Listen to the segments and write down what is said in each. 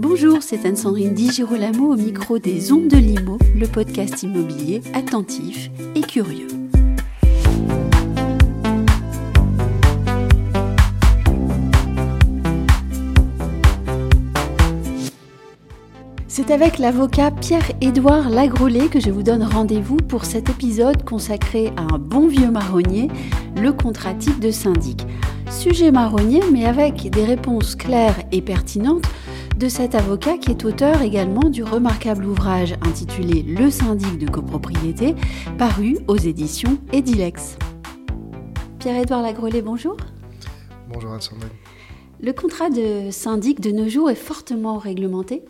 Bonjour, c'est Anne-Sandrine Di Girolamo au micro des Ondes de Limo, le podcast immobilier attentif et curieux. C'est avec l'avocat Pierre-Édouard Lagrolet que je vous donne rendez-vous pour cet épisode consacré à un bon vieux marronnier, le contrat type de syndic. Sujet marronnier, mais avec des réponses claires et pertinentes de cet avocat qui est auteur également du remarquable ouvrage intitulé Le syndic de copropriété, paru aux éditions Edilex. Pierre-Édouard Lagrolet, bonjour. Bonjour Anne-Sandrine. Le contrat de syndic de nos jours est fortement réglementé.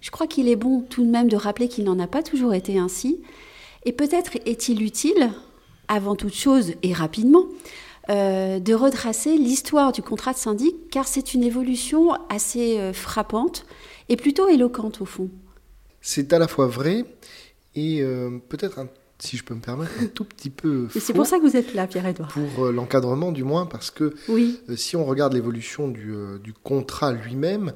Je crois qu'il est bon tout de même de rappeler qu'il n'en a pas toujours été ainsi. Et peut-être est-il utile, avant toute chose et rapidement, euh, de retracer l'histoire du contrat de syndic, car c'est une évolution assez euh, frappante et plutôt éloquente au fond. C'est à la fois vrai et euh, peut-être, si je peux me permettre, un tout petit peu. c'est pour ça que vous êtes là, Pierre-Edouard. Pour l'encadrement, du moins, parce que oui. si on regarde l'évolution du, du contrat lui-même,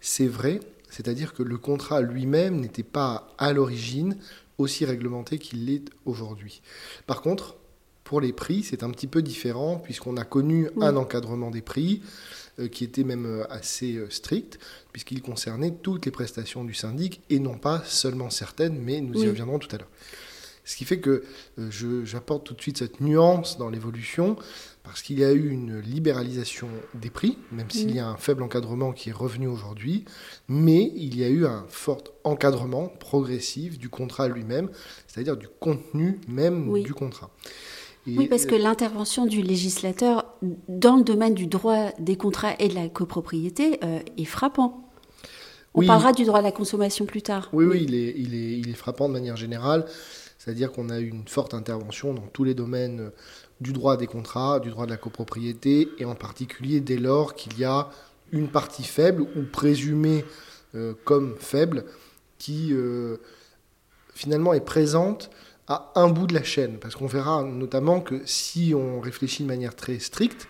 c'est vrai, c'est-à-dire que le contrat lui-même n'était pas à l'origine aussi réglementé qu'il l'est aujourd'hui. Par contre, pour les prix, c'est un petit peu différent puisqu'on a connu un encadrement des prix euh, qui était même euh, assez euh, strict puisqu'il concernait toutes les prestations du syndic et non pas seulement certaines, mais nous y reviendrons tout à l'heure. Ce qui fait que j'apporte tout de suite cette nuance dans l'évolution, parce qu'il y a eu une libéralisation des prix, même s'il y a un faible encadrement qui est revenu aujourd'hui, mais il y a eu un fort encadrement progressif du contrat lui-même, c'est-à-dire du contenu même du contrat. Oui, parce que l'intervention du législateur dans le domaine du droit des contrats et de la copropriété est frappant. On parlera du droit à la consommation plus tard. Oui, oui, il, est, il, est, il est frappant de manière générale. C'est-à-dire qu'on a eu une forte intervention dans tous les domaines du droit des contrats, du droit de la copropriété, et en particulier dès lors qu'il y a une partie faible ou présumée euh, comme faible qui euh, finalement est présente à un bout de la chaîne. Parce qu'on verra notamment que si on réfléchit de manière très stricte,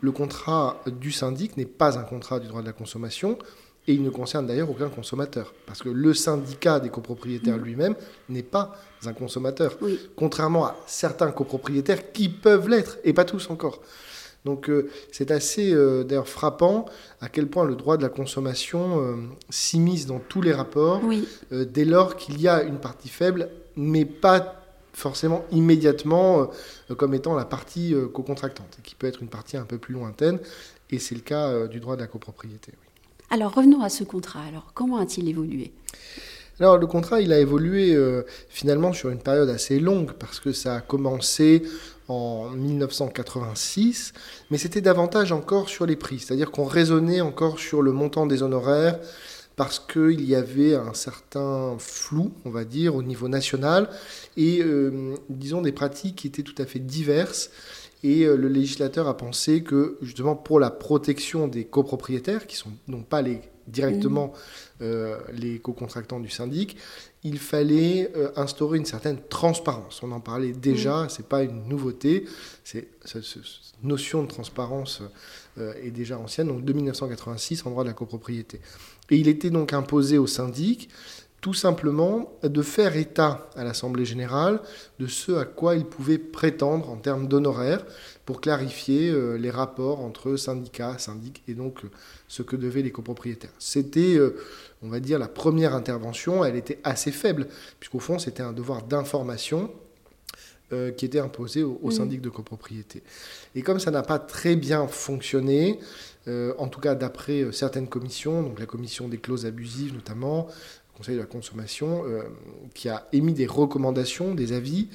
le contrat du syndic n'est pas un contrat du droit de la consommation, et il ne concerne d'ailleurs aucun consommateur. Parce que le syndicat des copropriétaires mmh. lui-même n'est pas un consommateur. Contrairement à certains copropriétaires qui peuvent l'être, et pas tous encore. Donc euh, c'est assez euh, d'ailleurs frappant à quel point le droit de la consommation euh, s'immisce dans tous les rapports dès lors qu'il y a une partie faible, mais pas forcément immédiatement comme étant la partie co-contractante, qui peut être une partie un peu plus lointaine, et c'est le cas du droit de la copropriété. Alors revenons à ce contrat. Alors comment a-t-il évolué? Alors le contrat, il a évolué euh, finalement sur une période assez longue parce que ça a commencé en 1986, mais c'était davantage encore sur les prix, c'est-à-dire qu'on raisonnait encore sur le montant des honoraires parce qu'il y avait un certain flou, on va dire, au niveau national, et euh, disons des pratiques qui étaient tout à fait diverses. Et euh, le législateur a pensé que justement pour la protection des copropriétaires, qui sont non pas les directement mmh. euh, les co-contractants du syndic, il fallait euh, instaurer une certaine transparence. On en parlait déjà, mmh. c'est pas une nouveauté, c'est cette notion de transparence est déjà ancienne, donc de 1986 en droit de la copropriété. Et il était donc imposé au syndic tout simplement de faire état à l'Assemblée générale de ce à quoi il pouvait prétendre en termes d'honoraires pour clarifier euh, les rapports entre syndicats, syndic et donc euh, ce que devaient les copropriétaires. C'était, euh, on va dire, la première intervention, elle était assez faible, puisqu'au fond c'était un devoir d'information qui était imposé au, syndic de copropriété. Et comme ça n'a pas très bien fonctionné, en tout cas d'après certaines commissions, donc la commission des clauses abusives notamment, Conseil de la consommation, euh, qui a émis des recommandations, des avis.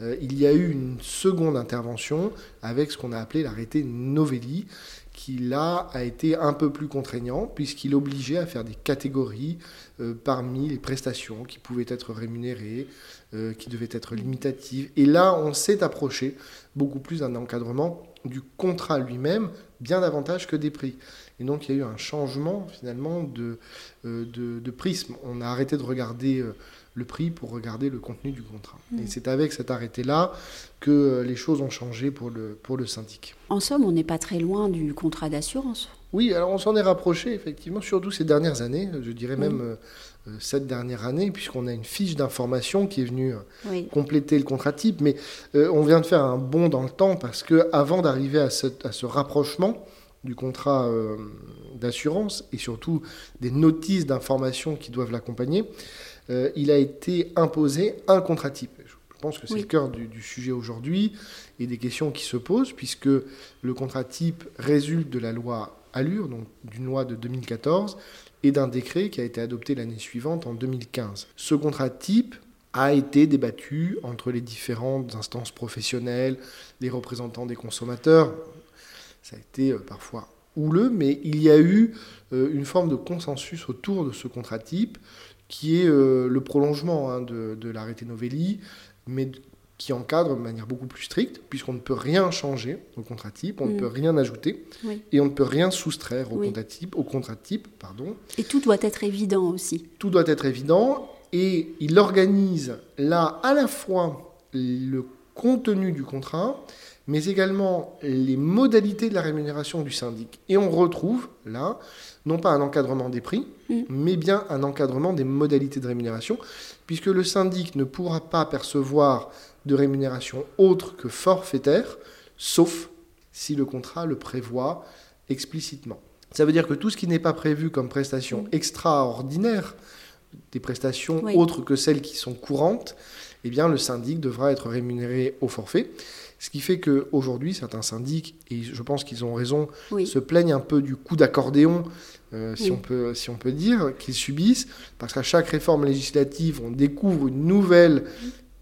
Euh, il y a eu une seconde intervention avec ce qu'on a appelé l'arrêté Novelli, qui là a été un peu plus contraignant, puisqu'il obligeait à faire des catégories euh, parmi les prestations qui pouvaient être rémunérées, qui devaient être limitatives. Et là, on s'est approché beaucoup plus d'un encadrement du contrat lui-même, bien davantage que des prix. Et donc il y a eu un changement finalement de, euh, de, prisme. On a arrêté de regarder euh, le prix pour regarder le contenu du contrat. Et mm. c'est avec cet arrêté-là que euh, les choses ont changé pour le, pour le syndic. En somme, on n'est pas très loin du contrat d'assurance. Oui, alors on s'en est rapproché, effectivement, surtout ces dernières années, je dirais même euh, euh, cette dernière année, puisqu'on a une fiche d'information qui est venue euh, compléter le contrat type. Mais on vient de faire un bond dans le temps parce que avant d'arriver à, à, ce rapprochement du contrat d'assurance et surtout des notices d'information qui doivent l'accompagner, il a été imposé un contrat type. Je pense que c'est le cœur du, du sujet aujourd'hui et des questions qui se posent, puisque le contrat type résulte de la loi Allure, d'une loi de 2014, et d'un décret qui a été adopté l'année suivante, en 2015. Ce contrat type a été débattu entre les différentes instances professionnelles, les représentants des consommateurs. Ça a été euh, parfois houleux, mais il y a eu euh, une forme de consensus autour de ce contrat type, qui est euh, le prolongement hein, de, de l'arrêté Novelli, mais qui encadre de manière beaucoup plus stricte, puisqu'on ne peut rien changer au contrat type, on ne mm. peut rien ajouter, et on ne peut rien soustraire au contrat type, au contrat type, pardon. Et tout doit être évident aussi. Tout doit être évident, et il organise là à la fois le contenu du contrat, mais également les modalités de la rémunération du syndic. Et on retrouve là, non pas un encadrement des prix, mm. mais bien un encadrement des modalités de rémunération, puisque le syndic ne pourra pas percevoir de rémunération autre que forfaitaire, sauf si le contrat le prévoit explicitement. Ça veut dire que tout ce qui n'est pas prévu comme prestation extraordinaire, des prestations autres que celles qui sont courantes, eh bien le syndic devra être rémunéré au forfait. Ce qui fait qu'aujourd'hui, certains syndics, et je pense qu'ils ont raison, se plaignent un peu du coup d'accordéon, euh, si, on peut, si on peut dire, qu'ils subissent, parce qu'à chaque réforme législative, on découvre une nouvelle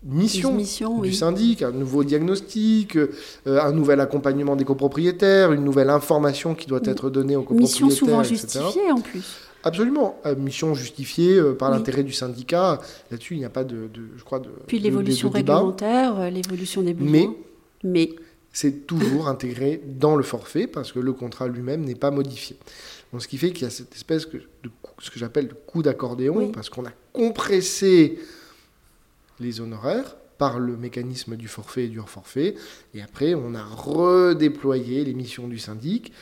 mission, du syndic, un nouveau diagnostic, euh, un nouvel accompagnement des copropriétaires, une nouvelle information qui doit être donnée aux copropriétaires. Mission souvent justifiée en plus. Absolument, euh, mission justifiée euh, par l'intérêt du syndicat. Là-dessus, il n'y a pas de, je crois, de. Puis l'évolution réglementaire, l'évolution des besoins. Mais, mais c'est toujours intégré dans le forfait parce que le contrat lui-même n'est pas modifié. Donc, ce qui fait qu'il y a cette espèce de, ce que j'appelle le coup d'accordéon parce qu'on a compressé les honoraires par le mécanisme du forfait et du hors-forfait. Et après, on a redéployé les missions du syndic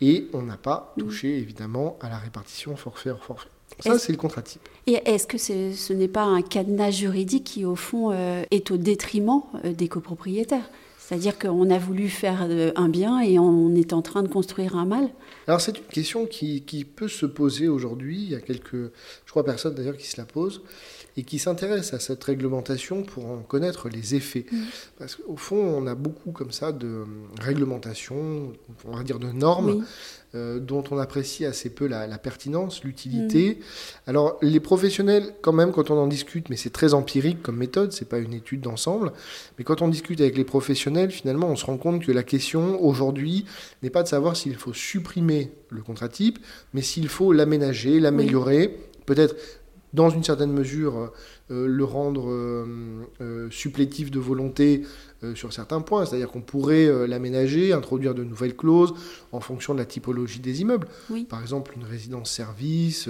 et on n'a pas mmh. touché évidemment à la répartition forfait hors forfait. Ça, c'est le contrat type. Et est-ce que ce n'est pas un cadenas juridique qui, au fond, euh, est au détriment euh, des copropriétaires? C'est-à-dire qu'on a voulu faire euh, un bien et on est en train de construire un mal? Alors c'est une question qui, qui, peut se poser aujourd'hui. Il y a quelques, je crois, personnes d'ailleurs qui se la posent et qui s'intéressent à cette réglementation pour en connaître les effets. Mmh. Parce qu'au fond, on a beaucoup comme ça de réglementations, on va dire de normes, euh, dont on apprécie assez peu la, pertinence, l'utilité. Mm. Alors les professionnels, quand même, quand on en discute, mais c'est très empirique comme méthode, c'est pas une étude d'ensemble, mais quand on discute avec les professionnels, finalement, on se rend compte que la question aujourd'hui n'est pas de savoir s'il faut supprimer le contrat type, mais s'il faut l'aménager, l'améliorer, peut-être dans une certaine mesure euh, le rendre euh, supplétif de volonté euh, sur certains points. C'est-à-dire qu'on pourrait euh, l'aménager, introduire de nouvelles clauses en fonction de la typologie des immeubles. Par exemple, une résidence-service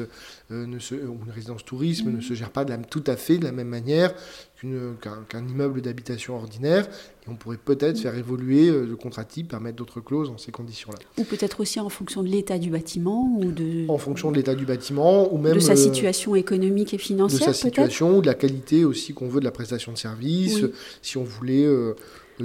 euh, ou une résidence-tourisme ne mhm. se gère pas tout à fait de la même manière qu'un immeuble d'habitation ordinaire. Et on pourrait peut-être faire évoluer le contrat type, permettre d'autres clauses dans ces conditions-là. Ou peut-être aussi en fonction de l'état du bâtiment ou de... En fonction de l'état du bâtiment ou même... De sa situation économique et financière, De sa situation ou de la qualité aussi qu'on veut de la prestation de service. Si on voulait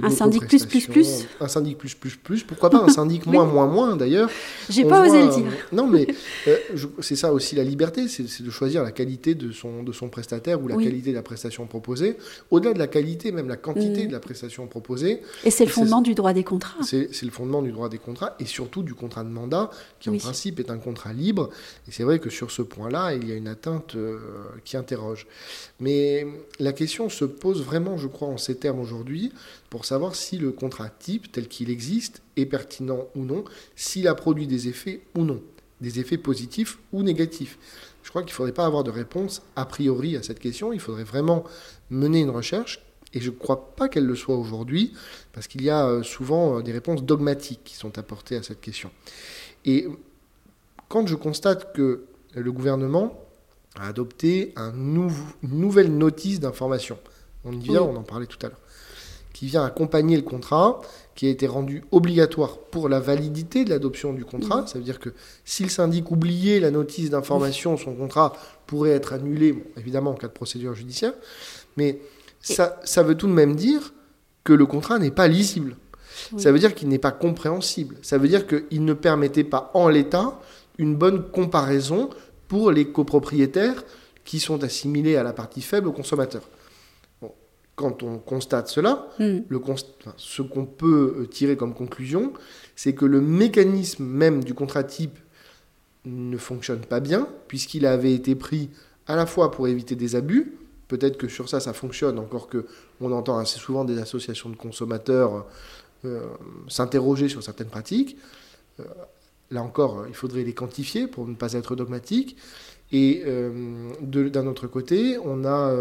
un syndic plus plus plus Un syndic plus plus plus. Pourquoi pas un syndic moins moins moins d'ailleurs J'ai pas osé le dire. non mais euh, c'est ça aussi la liberté, c'est de choisir la qualité de son, de son prestataire ou la qualité de la prestation proposée. Au-delà de la qualité, même la quantité mm. de la prestation proposée. Et c'est le fondement du droit des contrats. C'est le fondement du droit des contrats et surtout du contrat de mandat qui en principe est un contrat libre. Et c'est vrai que sur ce point-là, il y a une atteinte euh, qui interroge. Mais la question se pose vraiment, je crois, en ces termes aujourd'hui pour savoir si le contrat type tel qu'il existe est pertinent ou non, s'il a produit des effets ou non, des effets positifs ou négatifs. Je crois qu'il ne faudrait pas avoir de réponse a priori à cette question, il faudrait vraiment mener une recherche, et je ne crois pas qu'elle le soit aujourd'hui, parce qu'il y a euh, souvent euh, des réponses dogmatiques qui sont apportées à cette question. Et quand je constate que le gouvernement a adopté un une nouvelle notice d'information, on y vient, on en parlait tout à l'heure, qui vient accompagner le contrat, qui a été rendu obligatoire pour la validité de l'adoption du contrat. Ça veut dire que si le syndic oubliait la notice d'information, son contrat pourrait être annulé, évidemment en cas de procédure judiciaire. Mais ça, ça veut tout de même dire que le contrat n'est pas lisible. Ça veut dire qu'il n'est pas compréhensible. Ça veut dire qu'il ne permettait pas en l'état une bonne comparaison pour les copropriétaires qui sont assimilés à la partie faible au consommateur. Quand on constate cela, hmm. le ce qu'on peut euh, tirer comme conclusion, c'est que le mécanisme même du contrat type ne fonctionne pas bien, puisqu'il avait été pris à la fois pour éviter des abus, peut-être que sur ça ça fonctionne, encore que on entend assez souvent des associations de consommateurs euh, s'interroger sur certaines pratiques. Euh, là encore, il faudrait les quantifier pour ne pas être dogmatique. Et euh, d'un autre côté, on a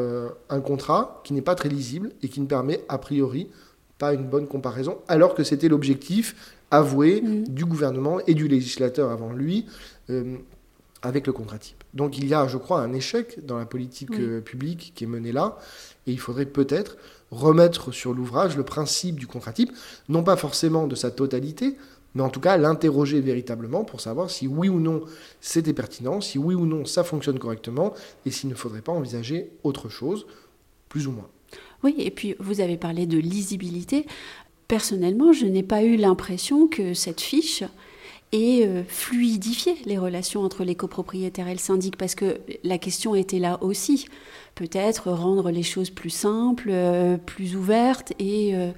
un contrat qui n'est pas très lisible et qui ne permet a priori pas une bonne comparaison, alors que c'était l'objectif avoué mmh. du gouvernement et du législateur avant lui avec le contrat type. Donc il y a, je crois, un échec dans la politique publique qui est menée là, et il faudrait peut-être remettre sur l'ouvrage le principe du contrat type, non pas forcément de sa totalité, mais en tout cas l'interroger véritablement pour savoir si oui ou non c'était pertinent, si oui ou non ça fonctionne correctement, et s'il ne faudrait pas envisager autre chose, plus ou moins. Oui, et puis vous avez parlé de lisibilité. Personnellement, je n'ai pas eu l'impression que cette fiche ait euh, fluidifié les relations entre les copropriétaires et le syndic, parce que la question était là aussi peut-être rendre les choses plus simples, euh, plus ouvertes et euh,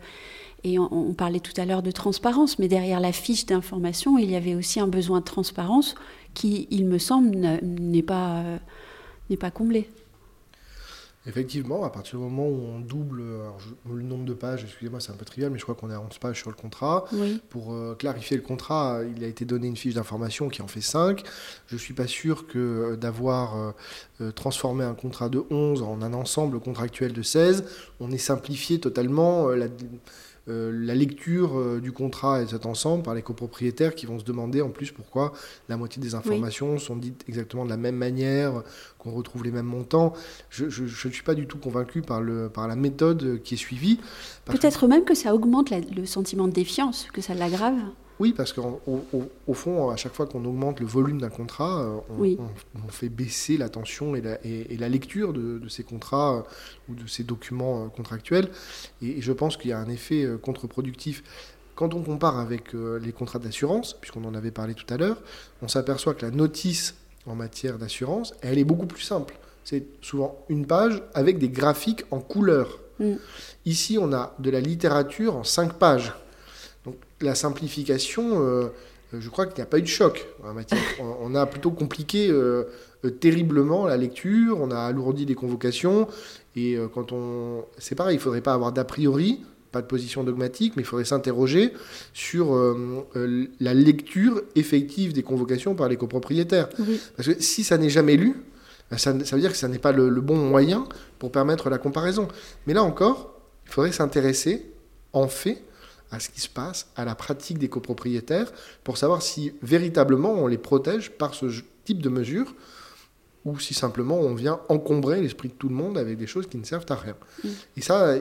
et on, parlait tout à l'heure de transparence, mais derrière la fiche d'information, il y avait aussi un besoin de transparence qui, il me semble, n'est pas, euh, n'est pas comblé. Effectivement, à partir du moment où on double le nombre de pages, excusez-moi, c'est un peu trivial, mais je crois qu'on est à 11 pages sur le contrat. Pour euh, clarifier le contrat, il a été donné une fiche d'information qui en fait 5. Je ne suis pas sûr que euh, d'avoir euh, transformé un contrat de 11 en un ensemble contractuel de 16, on ait simplifié totalement la la lecture euh, du contrat et de cet ensemble par les copropriétaires qui vont se demander en plus pourquoi la moitié des informations sont dites exactement de la même manière, qu'on retrouve les mêmes montants. Je ne suis pas du tout convaincu par, le, par la méthode qui est suivie. Peut-être même que ça augmente le sentiment de défiance, que ça l'aggrave oui, parce qu'au au, fond, à chaque fois qu'on augmente le volume d'un contrat, euh, on, fait baisser l'attention et la, et, la lecture de, ces contrats euh, ou de ces documents euh, contractuels. Et, je pense qu'il y a un effet contre-productif. Quand on compare avec les contrats d'assurance, puisqu'on en avait parlé tout à l'heure, on s'aperçoit que la notice en matière d'assurance, elle est beaucoup plus simple. C'est souvent une page avec des graphiques en couleur. Mm. Ici, on a de la littérature en cinq pages la simplification, euh, je crois qu'il n'y a pas eu de choc en matière. On, a plutôt compliqué euh, euh, terriblement la lecture, on a alourdi les convocations, et quand on... C'est pareil, il ne faudrait pas avoir d'a priori, pas de position dogmatique, mais il faudrait s'interroger sur la lecture effective des convocations par les copropriétaires. Parce que si ça n'est jamais lu, ben, ça, veut dire que ça n'est pas le, bon moyen pour permettre la comparaison. Mais là encore, il faudrait s'intéresser en fait à ce qui se passe, à la pratique des copropriétaires, pour savoir si véritablement on les protège par ce type de mesures ou si simplement on vient encombrer l'esprit de tout le monde avec des choses qui ne servent à rien. Mm. Et ça,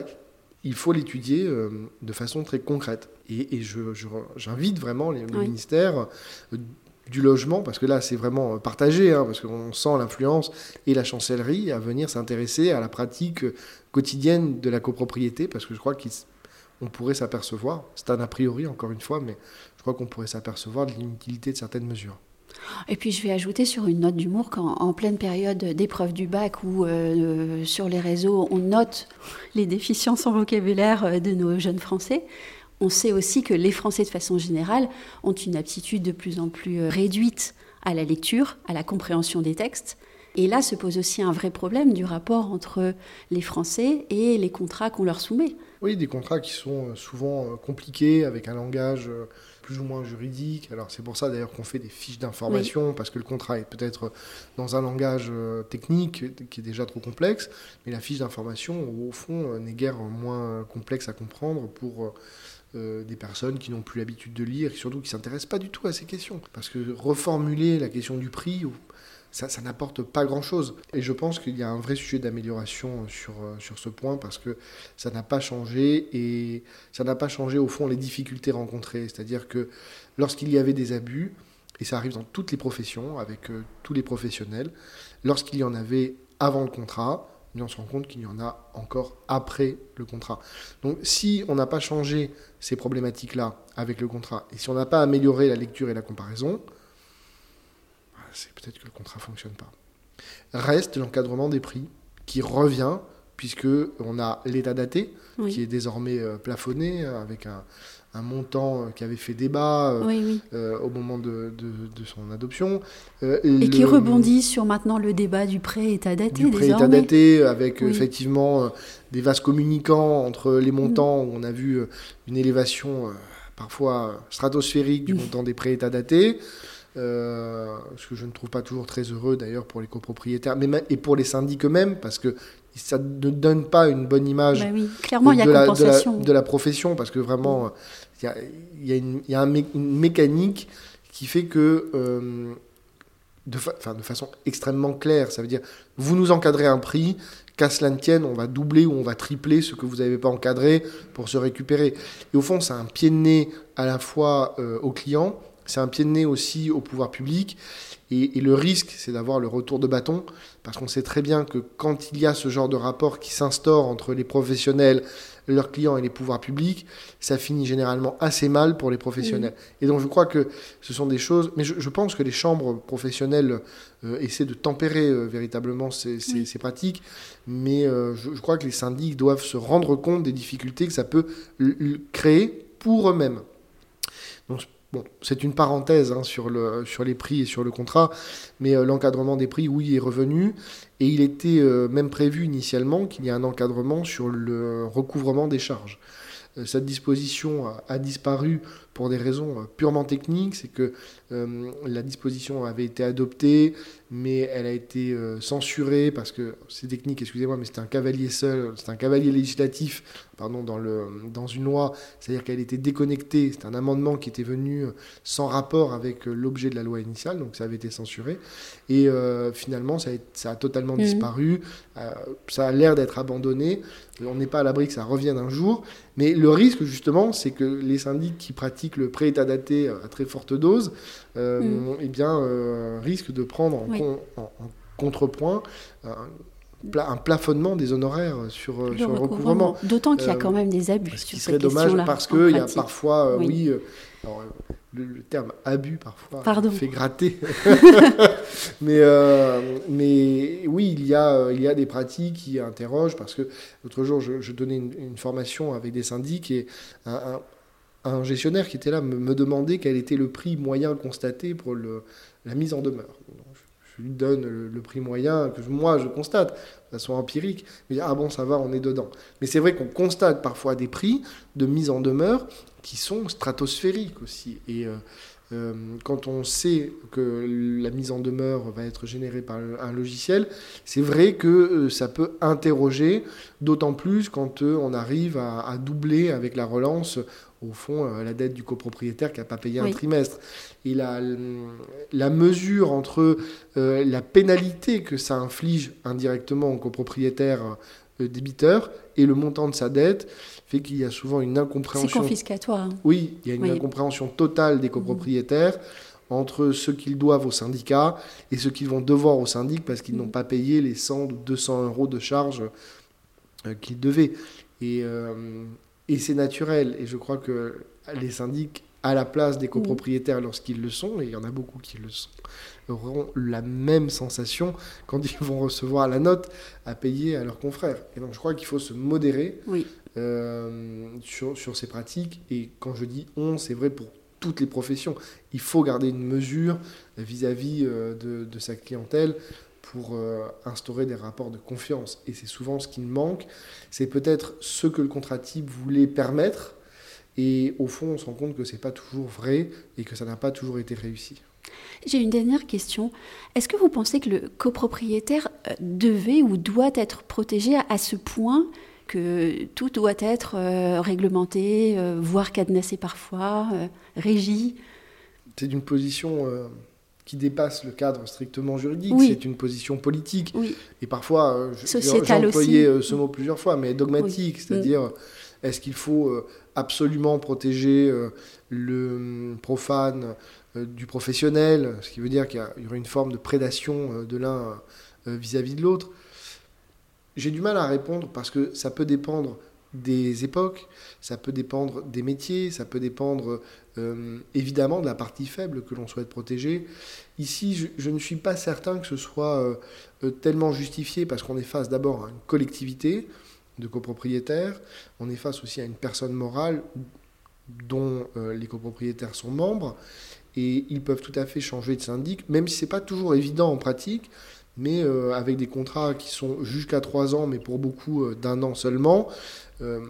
il faut l'étudier euh, de façon très concrète. Et, j'invite vraiment les, ministères euh, du logement, parce que là c'est vraiment partagé, hein, parce qu'on sent l'influence, et la chancellerie à venir s'intéresser à la pratique quotidienne de la copropriété, parce que je crois qu'ils on pourrait s'apercevoir, c'est un a priori encore une fois, mais je crois qu'on pourrait s'apercevoir de l'inutilité de certaines mesures. Et puis je vais ajouter sur une note d'humour qu'en pleine période d'épreuve du bac où euh, sur les réseaux on note les déficiences en vocabulaire euh, de nos jeunes Français, on sait aussi que les Français de façon générale ont une aptitude de plus en plus euh, réduite à la lecture, à la compréhension des textes. Et là se pose aussi un vrai problème du rapport entre les Français et les contrats qu'on leur soumet. Oui, des contrats qui sont euh, souvent euh, compliqués, avec un langage euh, plus ou moins juridique. Alors c'est pour ça d'ailleurs qu'on fait des fiches d'information, parce que le contrat est peut-être dans un langage technique qui est déjà trop complexe, mais la fiche d'information, au fond, n'est guère moins complexe à comprendre pour... des personnes qui n'ont plus l'habitude de lire et surtout qui ne s'intéressent pas du tout à ces questions. Parce que reformuler la question du prix, ça, n'apporte pas grand-chose. Et je pense qu'il y a un vrai sujet d'amélioration sur, sur ce point parce que ça n'a pas changé et ça n'a pas changé au fond les difficultés rencontrées. C'est-à-dire que lorsqu'il y avait des abus, et ça arrive dans toutes les professions, avec tous les professionnels, lorsqu'il y en avait avant le contrat, mais on se rend compte qu'il y en a encore après le contrat. Donc si on n'a pas changé ces problématiques-là avec le contrat, et si on n'a pas amélioré la lecture et la comparaison, c'est peut-être que le contrat ne fonctionne pas. Reste l'encadrement des prix, qui revient, puisque on a l'état daté, qui est désormais euh, plafonné, avec un, un montant euh, qui avait fait débat euh, euh, au moment de, de, son adoption. et qui rebondit sur maintenant le débat du prêt état daté. Du prêt état daté, avec effectivement des vases communicants entre les montants, où on a vu une élévation parfois stratosphérique du montant des prêts état datés. ce que je ne trouve pas toujours très heureux d'ailleurs pour les copropriétaires, mais et pour les syndics eux-mêmes, parce que ça ne donne pas une bonne image bah Clairement, de, il y a la, de, la, profession, parce que vraiment, il y a, une, y a une, mécanique qui fait que, euh, de, de façon extrêmement claire, ça veut dire, vous nous encadrez un prix, qu'à cela ne tienne, on va doubler ou on va tripler ce que vous n'avez pas encadré pour se récupérer. Et au fond, c'est un pied de nez à la fois euh, aux clients, c'est un pied de nez aussi au pouvoir public. Et, le risque, c'est d'avoir le retour de bâton, parce qu'on sait très bien que quand il y a ce genre de rapport qui s'instaure entre les professionnels, leurs clients et les pouvoirs publics, ça finit généralement assez mal pour les professionnels. Et donc je crois que ce sont des choses, mais je, pense que les chambres professionnelles euh, essaient de tempérer euh, véritablement ces, pratiques, mais euh, je, crois que les syndics doivent se rendre compte des difficultés que ça peut créer pour eux-mêmes. Donc Bon, c'est une parenthèse hein, sur, le, sur les prix et sur le contrat, mais euh, l'encadrement des prix, oui, est revenu. Et il était euh, même prévu initialement qu'il y ait un encadrement sur le recouvrement des charges. Euh, cette disposition a, disparu pour des raisons purement techniques. C'est que la disposition avait été adoptée, mais elle a été censurée parce que c'est technique, excusez-moi, mais c'est un cavalier seul, c'est un cavalier législatif pardon, dans, le, dans une loi, c'est-à-dire qu'elle était déconnectée, c'est un amendement qui était venu sans rapport avec l'objet de la loi initiale, donc ça avait été censuré, et euh, finalement ça a, ça a totalement mhm. disparu, euh, ça a l'air d'être abandonné, on n'est pas à l'abri que ça revienne un jour, mais le risque justement, c'est que les syndics qui pratiquent le pré-état daté à très forte dose, euh, mhm. eh bien, risquent de prendre en, en contrepoint un plafonnement des honoraires sur, le, sur le recouvrement. D'autant qu'il y a quand même des abus. Ce qui serait dommage parce qu'il y a parfois, euh, oui, euh, le, terme abus parfois fait gratter. mais, euh, mais oui, il y, a, il y a des pratiques qui interrogent parce que l'autre jour, je, donnais une, formation avec des syndics et un, un, gestionnaire qui était là me, me, demandait quel était le prix moyen constaté pour le, la mise en demeure je lui donne le, prix moyen que moi je constate de façon empirique. Mais ah bon, ça va, on est dedans. Mais c'est vrai qu'on constate parfois des prix de mise en demeure qui sont stratosphériques aussi. Et euh, euh, quand on sait que la mise en demeure va être générée par un logiciel, c'est vrai que euh, ça peut interroger, d'autant plus quand on arrive à, doubler avec la relance au fond, la dette du copropriétaire qui n'a pas payé un trimestre et la, la mesure entre euh, la pénalité que ça inflige indirectement au copropriétaire euh, débiteur et le montant de sa dette fait qu'il y a souvent une incompréhension. C'est confiscatoire. Hein. Oui, il y a une incompréhension totale des copropriétaires entre ce qu'ils doivent au syndicat et ce qu'ils vont devoir au syndic parce qu'ils n'ont pas payé les 100 ou 200 euros de charges euh, qu'ils devaient. Et, et c'est naturel. Et je crois que les syndics à la place des copropriétaires lorsqu'ils le sont, et il y en a beaucoup qui le sont, auront la même sensation quand ils vont recevoir la note à payer à leurs confrères. Et donc je crois qu'il faut se modérer euh, sur, sur ces pratiques. Et quand je dis on, c'est vrai pour toutes les professions. Il faut garder une mesure vis-à-vis euh, de, de, sa clientèle pour euh, instaurer des rapports de confiance. Et c'est souvent ce qui manque. C'est peut-être ce que le contrat type voulait permettre, et au fond, on se rend compte que ce n'est pas toujours vrai et que ça n'a pas toujours été réussi. J'ai une dernière question. Est-ce que vous pensez que le copropriétaire euh, devait ou doit être protégé à ce point que tout doit être euh, réglementé, euh, voire cadenassé parfois, régi? C'est une position qui dépasse le cadre strictement juridique. Oui. C'est une position politique. Oui. Et parfois, euh, j'ai employé aussi. euh, ce mot plusieurs fois, mais dogmatique. Oui. Mm. C'est-à-dire, est-ce qu'il faut euh, absolument protéger le profane du professionnel Ce qui veut dire qu'il y aurait une forme de prédation de l'un vis-à-vis de l'autre? J'ai du mal à répondre parce que ça peut dépendre des époques, ça peut dépendre des métiers, ça peut dépendre euh, évidemment de la partie faible que l'on souhaite protéger. Ici, je, ne suis pas certain que ce soit euh, tellement justifié parce qu'on est face d'abord à une collectivité de copropriétaires, on est face aussi à une personne morale dont euh, les copropriétaires sont membres et ils peuvent tout à fait changer de syndic, même si c'est pas toujours évident en pratique, mais euh, avec des contrats qui sont jusqu'à trois ans, mais pour beaucoup euh, d'un an seulement. Euh,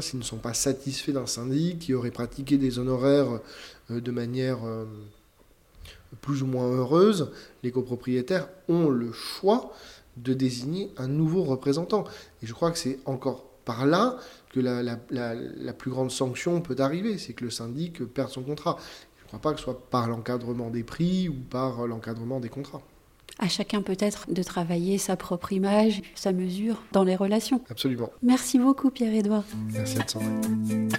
s'ils ne sont pas satisfaits d'un syndic qui aurait pratiqué des honoraires de manière plus ou moins heureuse, les copropriétaires ont le choix de désigner un nouveau représentant. Et je crois que c'est encore par là que la plus grande sanction peut arriver, c'est que le syndic perde son contrat. Je ne crois pas que ce soit par l'encadrement des prix ou par l'encadrement des contrats. À chacun peut-être de travailler sa propre image, sa mesure dans les relations. Absolument. Merci beaucoup Pierre-Édouard. Merci à Sandrine.